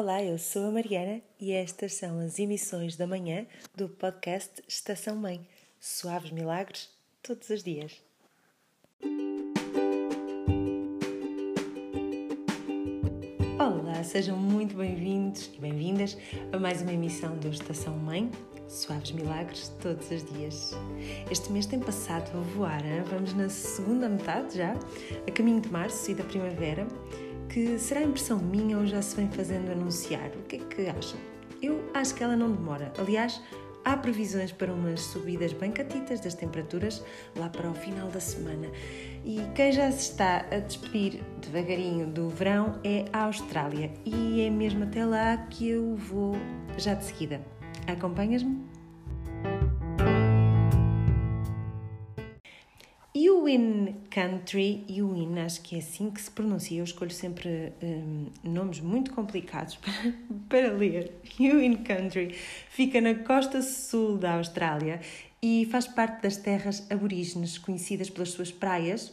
Olá, eu sou a Mariana e estas são as emissões da manhã do podcast Estação Mãe. Suaves milagres todos os dias. Olá, sejam muito bem-vindos e bem-vindas a mais uma emissão do Estação Mãe. Suaves milagres todos os dias. Este mês tem passado a voar, hein? vamos na segunda metade já, a caminho de março e da primavera que será impressão minha ou já se vem fazendo anunciar? O que é que acham? Eu acho que ela não demora. Aliás, há previsões para umas subidas bem catitas das temperaturas lá para o final da semana. E quem já se está a despedir devagarinho do verão é a Austrália. E é mesmo até lá que eu vou já de seguida. Acompanhas-me? Win Country, Win, acho que é assim que se pronuncia. Eu escolho sempre um, nomes muito complicados para, para ler. Win Country fica na costa sul da Austrália e faz parte das terras aborígenes, conhecidas pelas suas praias,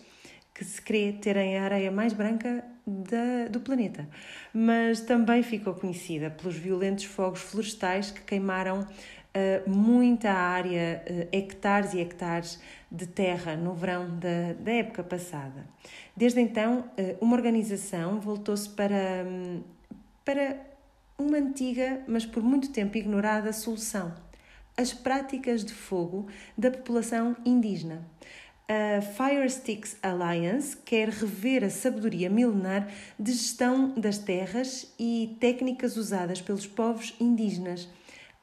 que se crê terem a areia mais branca da, do planeta. Mas também ficou conhecida pelos violentos fogos florestais que queimaram uh, muita área, uh, hectares e hectares de terra no verão da, da época passada. Desde então, uh, uma organização voltou-se para, um, para uma antiga, mas por muito tempo ignorada solução: as práticas de fogo da população indígena. A Fire Sticks Alliance quer rever a sabedoria milenar de gestão das terras e técnicas usadas pelos povos indígenas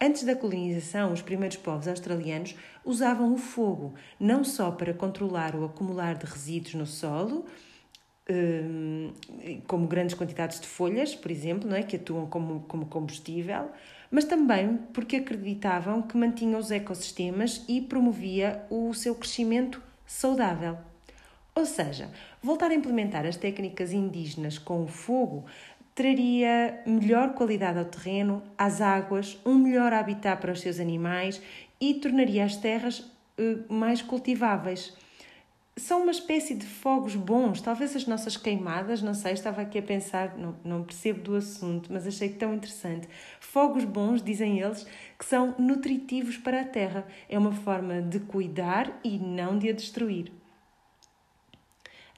Antes da colonização, os primeiros povos australianos usavam o fogo não só para controlar o acumular de resíduos no solo, hum, como grandes quantidades de folhas, por exemplo, não é? que atuam como, como combustível, mas também porque acreditavam que mantinha os ecossistemas e promovia o seu crescimento saudável. Ou seja, voltar a implementar as técnicas indígenas com o fogo traria melhor qualidade ao terreno, às águas, um melhor habitat para os seus animais e tornaria as terras uh, mais cultiváveis. São uma espécie de fogos bons, talvez as nossas queimadas, não sei, estava aqui a pensar, não, não percebo do assunto, mas achei tão interessante. Fogos bons, dizem eles, que são nutritivos para a terra. É uma forma de cuidar e não de a destruir.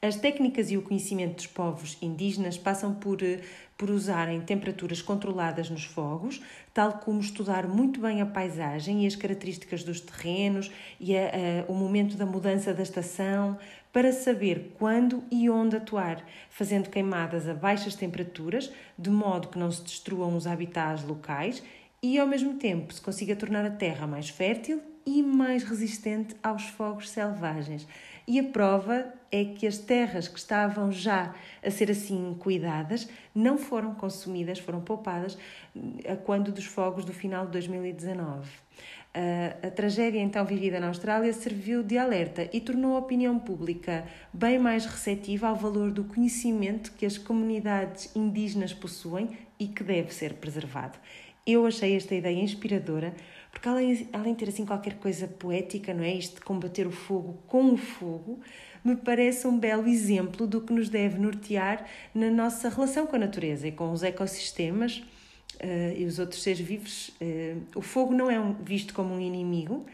As técnicas e o conhecimento dos povos indígenas passam por, eh, por usarem temperaturas controladas nos fogos, tal como estudar muito bem a paisagem e as características dos terrenos e a, a, o momento da mudança da estação, para saber quando e onde atuar, fazendo queimadas a baixas temperaturas, de modo que não se destruam os habitats locais e, ao mesmo tempo, se consiga tornar a terra mais fértil e mais resistente aos fogos selvagens. E a prova é que as terras que estavam já a ser assim cuidadas não foram consumidas, foram poupadas eh, quando dos fogos do final de 2019. A, a tragédia então vivida na Austrália serviu de alerta e tornou a opinião pública bem mais receptiva ao valor do conhecimento que as comunidades indígenas possuem e que deve ser preservado. Eu achei esta ideia inspiradora porque além, além de ter assim qualquer coisa poética, não é? Isto de combater o fogo com o fogo, me parece um belo exemplo do que nos deve nortear na nossa relação com a natureza e com os ecossistemas uh, e os outros seres vivos. Uh, o fogo não é um, visto como um inimigo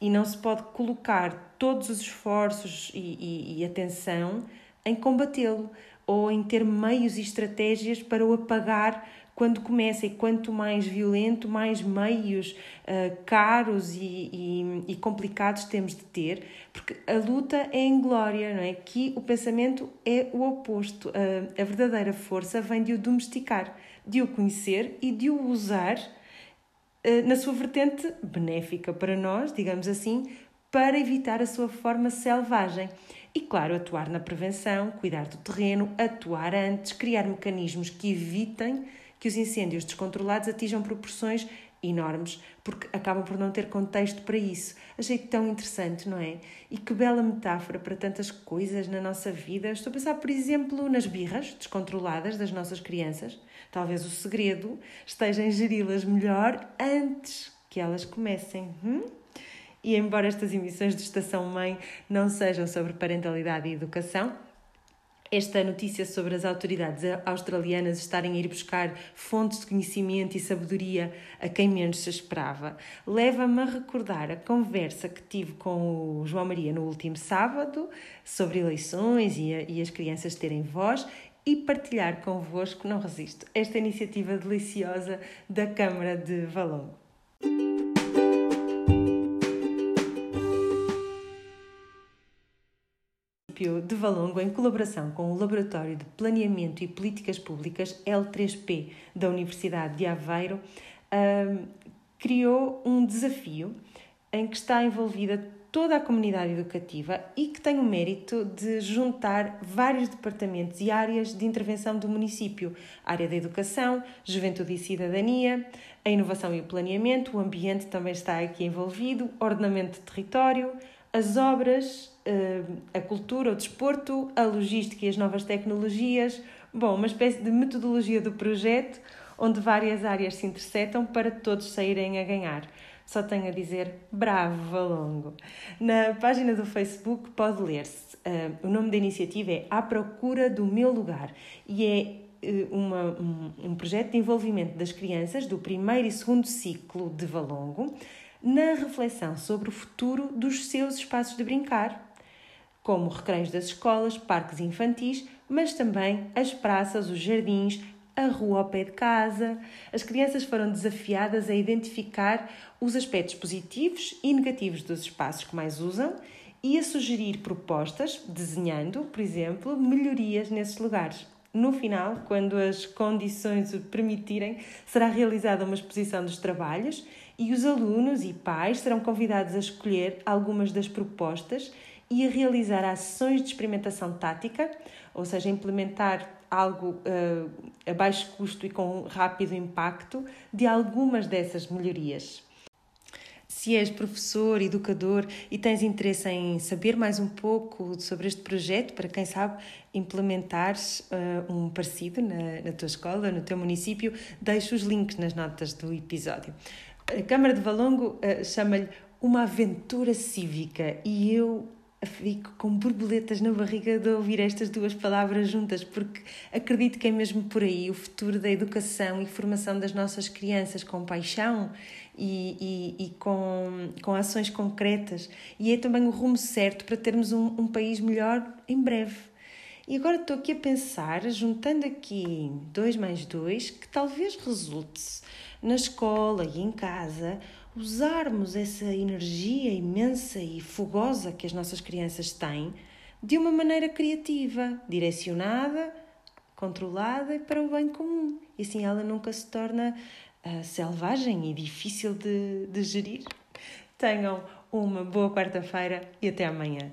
e não se pode colocar todos os esforços e, e, e atenção em combatê-lo ou em ter meios e estratégias para o apagar quando começa e quanto mais violento, mais meios uh, caros e, e, e, complicados temos de ter, porque a luta é em glória, não é? Aqui o pensamento é o oposto. Uh, a verdadeira força vem de o domesticar, de o conhecer e de o usar uh, na sua vertente benéfica para nós, digamos assim, para evitar a sua forma selvagem. E, claro, atuar na prevenção, cuidar do terreno, atuar antes, criar mecanismos que evitem que os incêndios descontrolados atinjam proporções enormes, porque acabam por não ter contexto para isso. Achei tão interessante, não é? E que bela metáfora para tantas coisas na nossa vida. Estou a pensar, por exemplo, nas birras descontroladas das nossas crianças. Talvez o segredo esteja em geri-las melhor antes que elas comecem. Hum? E embora estas emissões de Estação Mãe não sejam sobre parentalidade e educação, esta notícia sobre as autoridades australianas estarem a ir buscar fontes de conhecimento e sabedoria a quem menos se esperava leva-me a recordar a conversa que tive com o João Maria no último sábado sobre eleições e, as crianças terem voz e partilhar convosco, não resisto, esta iniciativa deliciosa da Câmara de Valongo. De Valongo, em colaboração com o Laboratório de Planeamento e Políticas Públicas, L3P, da Universidade de Aveiro, criou um desafio em que está envolvida toda a comunidade educativa e que tem o mérito de juntar vários departamentos e áreas de intervenção do município: a área da educação, juventude e cidadania, a inovação e o planeamento, o ambiente também está aqui envolvido, ordenamento de território, as obras, a cultura, o desporto, a logística e as novas tecnologias. Bom, uma espécie de metodologia do projeto onde várias áreas se interceptam para todos saírem a ganhar. Só tenho a dizer bravo, Valongo. Na página do Facebook pode ler-se. Uh, o nome da iniciativa é À Procura do Meu Lugar e é uh, uma, um, um projeto de envolvimento das crianças do primeiro e segundo ciclo de Valongo na reflexão sobre o futuro dos seus espaços de brincar, como recreios das escolas, parques infantis, mas também as praças, os jardins, a rua ao pé de casa. As crianças foram desafiadas a identificar os aspectos positivos e negativos dos espaços que mais usam e a sugerir propostas, desenhando, por exemplo, melhorias nesses lugares. No final, quando as condições o permitirem, será realizada uma exposição dos trabalhos e os alunos e pais serão convidados a escolher algumas das propostas e a realizar ações de experimentação tática, ou seja, implementar algo uh, a baixo custo e com rápido impacto de algumas dessas melhorias. Se és professor, educador e tens interesse em saber mais um pouco sobre este projeto, para quem sabe implementares uh, um parecido na, na tua escola, no teu município, deixo os links nas notas do episódio. A Câmara de Valongo uh, chama-lhe uma aventura cívica e eu fico com borboletas na barriga de ouvir estas duas palavras juntas, porque acredito que é mesmo por aí o futuro da educação e formação das nossas crianças com paixão e, e, e com, com ações concretas. E é também o rumo certo para termos um, um país melhor em breve. E agora estou aqui a pensar, juntando aqui dois mais dois, que talvez resulte na escola e em casa usarmos essa energia imensa e fogosa que as nossas crianças têm de uma maneira criativa, direcionada, controlada e para o bem comum. E assim ela nunca se torna uh, selvagem e difícil de, de gerir. Tenham uma boa quarta-feira e até amanhã.